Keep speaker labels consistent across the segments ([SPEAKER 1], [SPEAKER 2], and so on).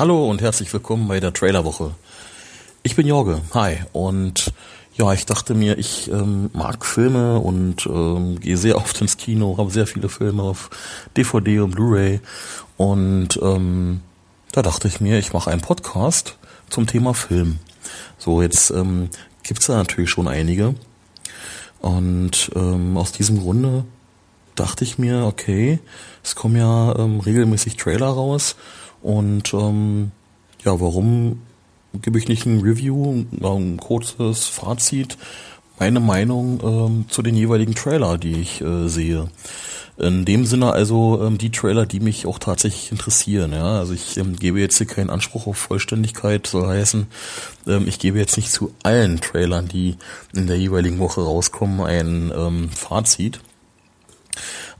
[SPEAKER 1] Hallo und herzlich willkommen bei der Trailerwoche. Ich bin Jorge, hi. Und ja, ich dachte mir, ich ähm, mag Filme und ähm, gehe sehr oft ins Kino, habe sehr viele Filme auf DVD und Blu-ray. Und ähm, da dachte ich mir, ich mache einen Podcast zum Thema Film. So, jetzt ähm, gibt da natürlich schon einige. Und ähm, aus diesem Grunde dachte ich mir, okay, es kommen ja ähm, regelmäßig Trailer raus und ähm, ja, warum gebe ich nicht ein Review, ein kurzes Fazit, meine Meinung ähm, zu den jeweiligen Trailer, die ich äh, sehe. In dem Sinne also ähm, die Trailer, die mich auch tatsächlich interessieren. Ja, also ich ähm, gebe jetzt hier keinen Anspruch auf Vollständigkeit, soll heißen, ähm, ich gebe jetzt nicht zu allen Trailern, die in der jeweiligen Woche rauskommen, ein ähm, Fazit.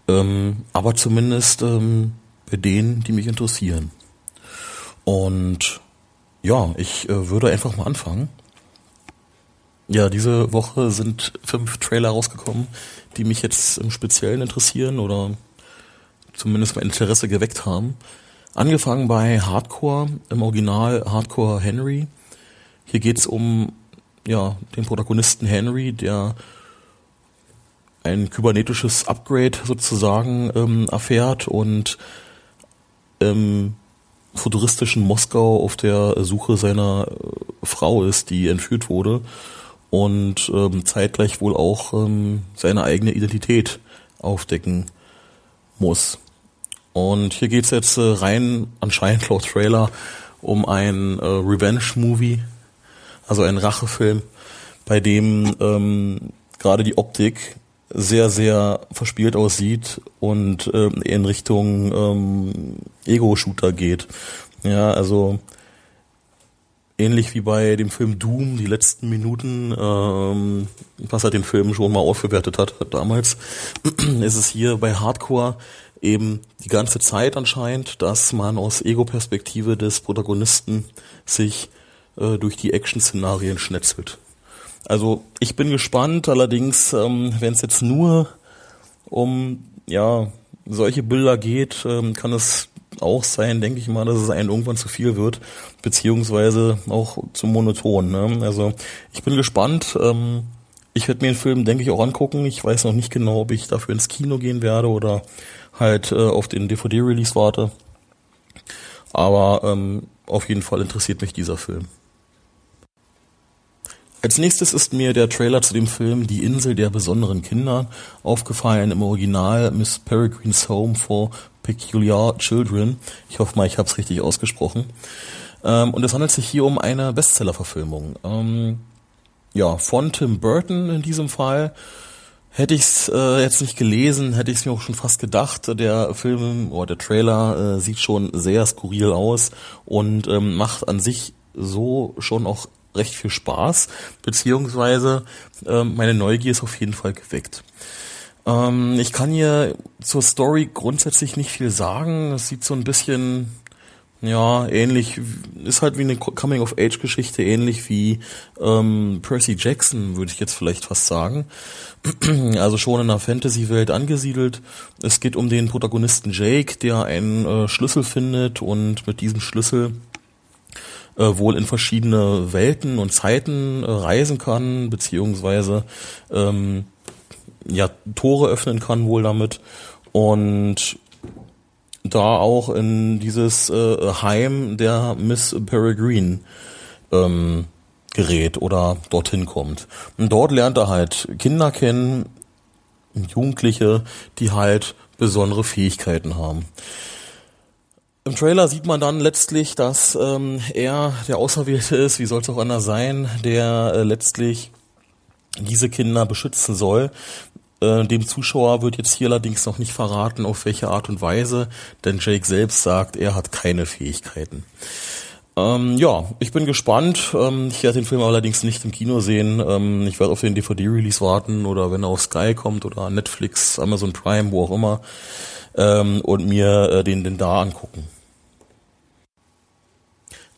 [SPEAKER 1] Ähm, aber zumindest ähm, bei denen, die mich interessieren. Und ja, ich äh, würde einfach mal anfangen. Ja, diese Woche sind fünf Trailer rausgekommen, die mich jetzt im Speziellen interessieren oder zumindest mein Interesse geweckt haben. Angefangen bei Hardcore, im Original Hardcore Henry. Hier geht's um ja, den Protagonisten Henry, der ein kybernetisches Upgrade sozusagen ähm, erfährt und im futuristischen Moskau auf der Suche seiner äh, Frau ist, die entführt wurde und ähm, zeitgleich wohl auch ähm, seine eigene Identität aufdecken muss. Und hier geht's jetzt äh, rein, anscheinend laut Trailer, um ein äh, Revenge-Movie, also ein Rachefilm, bei dem ähm, gerade die Optik sehr, sehr verspielt aussieht und ähm, in Richtung ähm, Ego-Shooter geht. Ja, also ähnlich wie bei dem Film Doom, die letzten Minuten, ähm, was er den Film schon mal aufgewertet hat damals, ist es hier bei Hardcore eben die ganze Zeit anscheinend, dass man aus Ego-Perspektive des Protagonisten sich äh, durch die Action-Szenarien schnetzelt. Also ich bin gespannt, allerdings, ähm, wenn es jetzt nur um ja solche Bilder geht, ähm, kann es auch sein, denke ich mal, dass es einem irgendwann zu viel wird, beziehungsweise auch zu monoton. Ne? Also ich bin gespannt. Ähm, ich werde mir den Film, denke ich, auch angucken. Ich weiß noch nicht genau, ob ich dafür ins Kino gehen werde oder halt äh, auf den DVD-Release warte. Aber ähm, auf jeden Fall interessiert mich dieser Film. Als nächstes ist mir der Trailer zu dem Film Die Insel der besonderen Kinder aufgefallen im Original Miss Peregrine's Home for Peculiar Children. Ich hoffe mal, ich habe es richtig ausgesprochen. Ähm, und es handelt sich hier um eine Bestseller-Verfilmung. Ähm, ja, von Tim Burton in diesem Fall. Hätte ich es äh, jetzt nicht gelesen, hätte ich es mir auch schon fast gedacht. Der Film oder der Trailer äh, sieht schon sehr skurril aus und ähm, macht an sich so schon auch recht viel Spaß, beziehungsweise ähm, meine Neugier ist auf jeden Fall geweckt. Ähm, ich kann hier zur Story grundsätzlich nicht viel sagen. Es sieht so ein bisschen, ja, ähnlich, ist halt wie eine Coming-of-Age-Geschichte, ähnlich wie ähm, Percy Jackson, würde ich jetzt vielleicht fast sagen. Also schon in einer Fantasy-Welt angesiedelt. Es geht um den Protagonisten Jake, der einen äh, Schlüssel findet und mit diesem Schlüssel äh, wohl in verschiedene Welten und Zeiten äh, reisen kann, beziehungsweise ähm, ja Tore öffnen kann wohl damit und da auch in dieses äh, Heim der Miss Peregrine ähm, gerät oder dorthin kommt. Und dort lernt er halt Kinder kennen, Jugendliche, die halt besondere Fähigkeiten haben. Im Trailer sieht man dann letztlich, dass ähm, er der Auserwählte ist, wie soll es auch anders sein, der äh, letztlich diese Kinder beschützen soll. Äh, dem Zuschauer wird jetzt hier allerdings noch nicht verraten, auf welche Art und Weise, denn Jake selbst sagt, er hat keine Fähigkeiten. Ähm, ja, ich bin gespannt. Ähm, ich werde den Film allerdings nicht im Kino sehen. Ähm, ich werde auf den DVD-Release warten oder wenn er auf Sky kommt oder Netflix, Amazon Prime, wo auch immer ähm, und mir äh, den, den da angucken.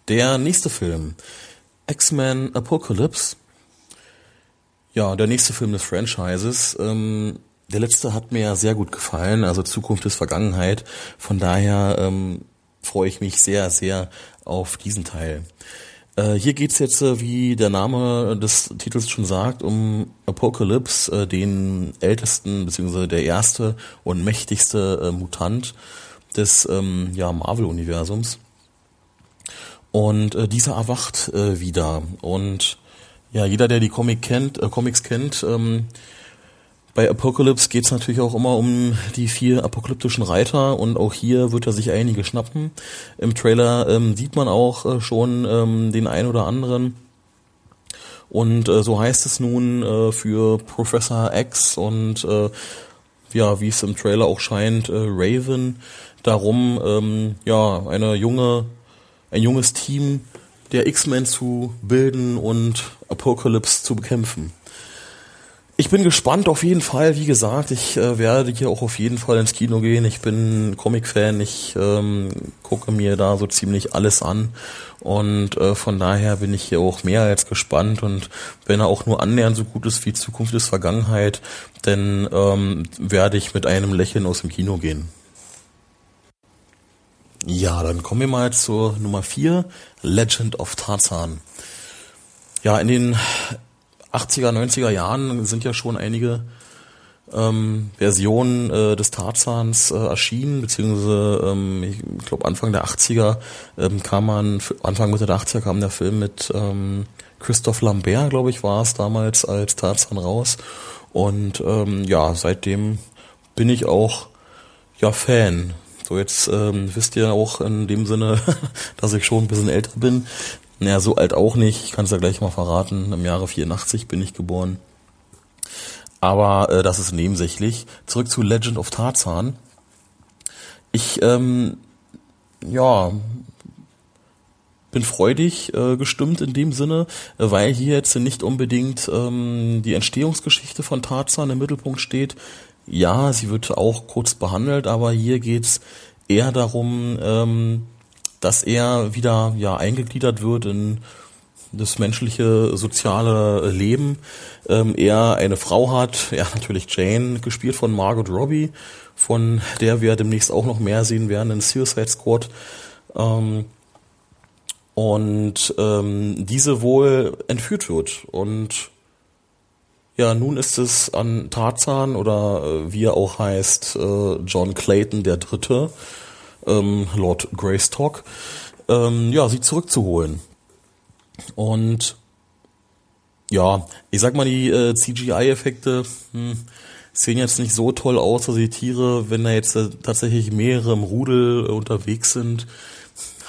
[SPEAKER 1] Der nächste Film, X-Men Apocalypse. Ja, der nächste Film des Franchises. Ähm, der letzte hat mir sehr gut gefallen, also Zukunft ist Vergangenheit. Von daher ähm, freue ich mich sehr, sehr auf diesen Teil. Äh, hier geht's jetzt, äh, wie der Name des Titels schon sagt, um Apocalypse, äh, den ältesten beziehungsweise der erste und mächtigste äh, Mutant des ähm, ja, Marvel-Universums. Und äh, dieser erwacht wieder. Und ja, jeder, der die Comic kennt, Comics kennt, ähm, bei Apocalypse geht es natürlich auch immer um die vier apokalyptischen Reiter und auch hier wird er sich einige schnappen. Im Trailer ähm, sieht man auch äh, schon ähm, den ein oder anderen. Und äh, so heißt es nun äh, für Professor X und äh, ja, wie es im Trailer auch scheint, äh, Raven darum, ähm, ja, eine junge, ein junges Team der X-Men zu bilden und Apocalypse zu bekämpfen. Ich bin gespannt auf jeden Fall. Wie gesagt, ich äh, werde hier auch auf jeden Fall ins Kino gehen. Ich bin Comic-Fan. Ich ähm, gucke mir da so ziemlich alles an. Und äh, von daher bin ich hier auch mehr als gespannt. Und wenn er auch nur annähernd so gut ist wie Zukunft ist Vergangenheit, dann ähm, werde ich mit einem Lächeln aus dem Kino gehen. Ja, dann kommen wir mal zur Nummer 4, Legend of Tarzan. Ja, in den 80er, 90er Jahren sind ja schon einige ähm, Versionen äh, des Tarzans äh, erschienen, beziehungsweise ähm, ich glaube Anfang der 80er ähm, kam man, Anfang Mitte der 80er kam der Film mit ähm, Christoph Lambert, glaube ich, war es damals als Tarzan raus. Und ähm, ja, seitdem bin ich auch ja Fan. So, jetzt ähm, wisst ihr auch in dem Sinne, dass ich schon ein bisschen älter bin. Naja, so alt auch nicht. Ich kann es ja gleich mal verraten. Im Jahre 84 bin ich geboren. Aber äh, das ist nebensächlich. Zurück zu Legend of Tarzan. Ich, ähm, ja, bin freudig äh, gestimmt in dem Sinne, weil hier jetzt nicht unbedingt ähm, die Entstehungsgeschichte von Tarzan im Mittelpunkt steht. Ja, sie wird auch kurz behandelt, aber hier geht's eher darum, ähm, dass er wieder ja eingegliedert wird in das menschliche soziale Leben. Ähm, er eine Frau hat, ja natürlich Jane, gespielt von Margot Robbie, von der wir demnächst auch noch mehr sehen werden in Suicide Squad. Ähm, und ähm, diese wohl entführt wird. Und ja, nun ist es an Tarzan oder äh, wie er auch heißt, äh, John Clayton der Dritte, ähm, Lord Greystock, ähm, ja, sie zurückzuholen. Und ja, ich sag mal, die äh, CGI-Effekte hm, sehen jetzt nicht so toll aus, also die Tiere, wenn da jetzt äh, tatsächlich mehrere im Rudel äh, unterwegs sind,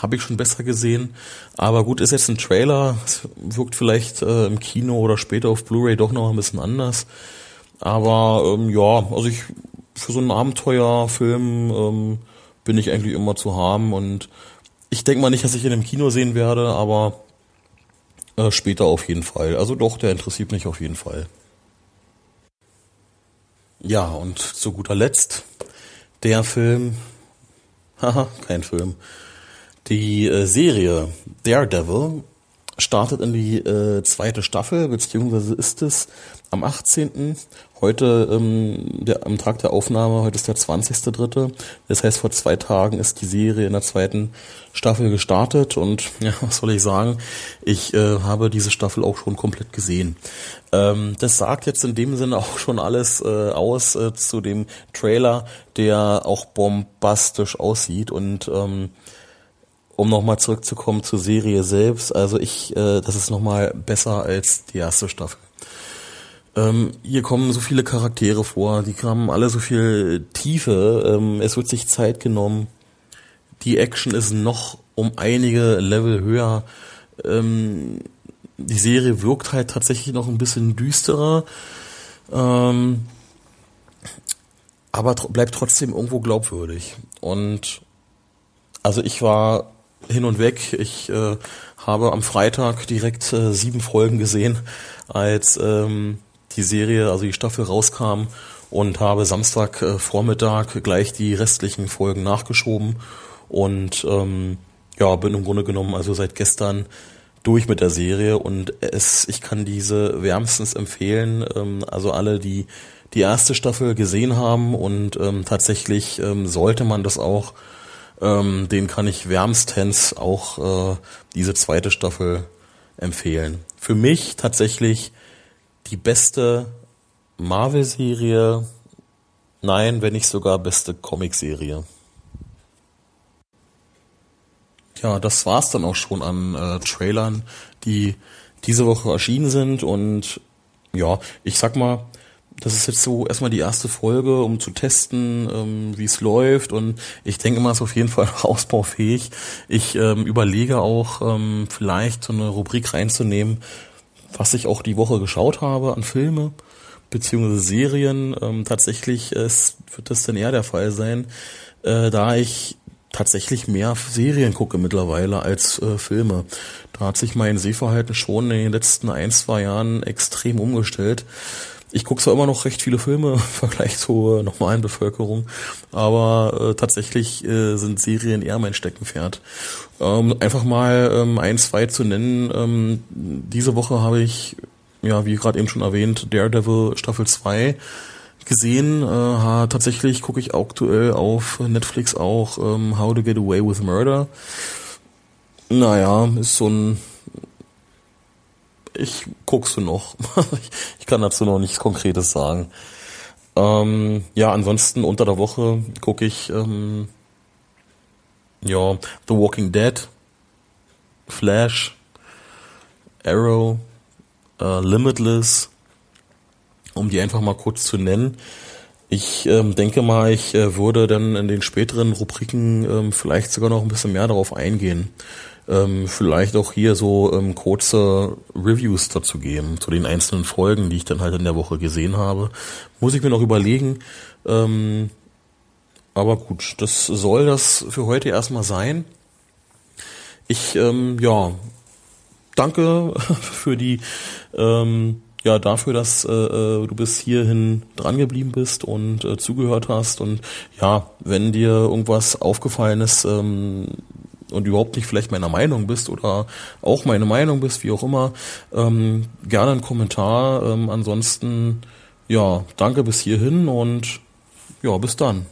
[SPEAKER 1] habe ich schon besser gesehen. Aber gut, ist jetzt ein Trailer, wirkt vielleicht äh, im Kino oder später auf Blu-ray doch noch ein bisschen anders. Aber ähm, ja, also ich für so einen Abenteuerfilm ähm, bin ich eigentlich immer zu haben und ich denke mal nicht, dass ich ihn im Kino sehen werde, aber äh, später auf jeden Fall. Also doch, der interessiert mich auf jeden Fall. Ja, und zu guter Letzt der Film, haha, kein Film, die äh, Serie Daredevil startet in die äh, zweite Staffel, beziehungsweise ist es am 18. Heute, ähm, der, am Tag der Aufnahme, heute ist der 20.3. Das heißt, vor zwei Tagen ist die Serie in der zweiten Staffel gestartet und ja, was soll ich sagen? Ich äh, habe diese Staffel auch schon komplett gesehen. Ähm, das sagt jetzt in dem Sinne auch schon alles äh, aus äh, zu dem Trailer, der auch bombastisch aussieht und ähm, um nochmal zurückzukommen zur Serie selbst, also ich, äh, das ist nochmal besser als die erste Staffel. Ähm, hier kommen so viele Charaktere vor, die haben alle so viel Tiefe, ähm, es wird sich Zeit genommen, die Action ist noch um einige Level höher, ähm, die Serie wirkt halt tatsächlich noch ein bisschen düsterer, ähm, aber tr bleibt trotzdem irgendwo glaubwürdig. Und also ich war hin und weg. Ich äh, habe am Freitag direkt äh, sieben Folgen gesehen, als ähm, die Serie, also die Staffel rauskam und habe Samstag äh, Vormittag gleich die restlichen Folgen nachgeschoben und ähm, ja, bin im Grunde genommen also seit gestern durch mit der Serie und es, ich kann diese wärmstens empfehlen. Ähm, also alle, die die erste Staffel gesehen haben und ähm, tatsächlich ähm, sollte man das auch ähm, den kann ich wärmstens auch äh, diese zweite Staffel empfehlen. Für mich tatsächlich die beste Marvel-Serie, nein, wenn nicht sogar beste Comic-Serie. Ja, das war's dann auch schon an äh, Trailern, die diese Woche erschienen sind und ja, ich sag mal, das ist jetzt so erstmal die erste Folge, um zu testen, ähm, wie es läuft. Und ich denke mal, es ist auf jeden Fall ausbaufähig. Ich ähm, überlege auch, ähm, vielleicht so eine Rubrik reinzunehmen, was ich auch die Woche geschaut habe an Filme beziehungsweise Serien. Ähm, tatsächlich äh, wird das dann eher der Fall sein, äh, da ich tatsächlich mehr Serien gucke mittlerweile als äh, Filme. Da hat sich mein Sehverhalten schon in den letzten ein, zwei Jahren extrem umgestellt. Ich gucke zwar immer noch recht viele Filme im Vergleich zur normalen Bevölkerung, aber äh, tatsächlich äh, sind Serien eher mein Steckenpferd. Ähm, einfach mal ähm, ein, zwei zu nennen. Ähm, diese Woche habe ich, ja, wie gerade eben schon erwähnt, Daredevil Staffel 2 gesehen. Äh, tatsächlich gucke ich aktuell auf Netflix auch ähm, How to Get Away with Murder. Naja, ist so ein ich guck's noch. ich kann dazu noch nichts Konkretes sagen. Ähm, ja, ansonsten unter der Woche gucke ich ähm, ja The Walking Dead, Flash, Arrow, äh, Limitless, um die einfach mal kurz zu nennen. Ich ähm, denke mal, ich äh, würde dann in den späteren Rubriken ähm, vielleicht sogar noch ein bisschen mehr darauf eingehen ähm, vielleicht auch hier so ähm, kurze Reviews dazu geben, zu den einzelnen Folgen, die ich dann halt in der Woche gesehen habe. Muss ich mir noch überlegen. Ähm, aber gut, das soll das für heute erstmal sein. Ich, ähm, ja, danke für die, ähm, ja, dafür, dass äh, äh, du bis hierhin dran geblieben bist und äh, zugehört hast. Und ja, wenn dir irgendwas aufgefallen ist, ähm, und überhaupt nicht vielleicht meiner Meinung bist oder auch meine Meinung bist, wie auch immer, ähm, gerne einen Kommentar. Ähm, ansonsten, ja, danke bis hierhin und ja, bis dann.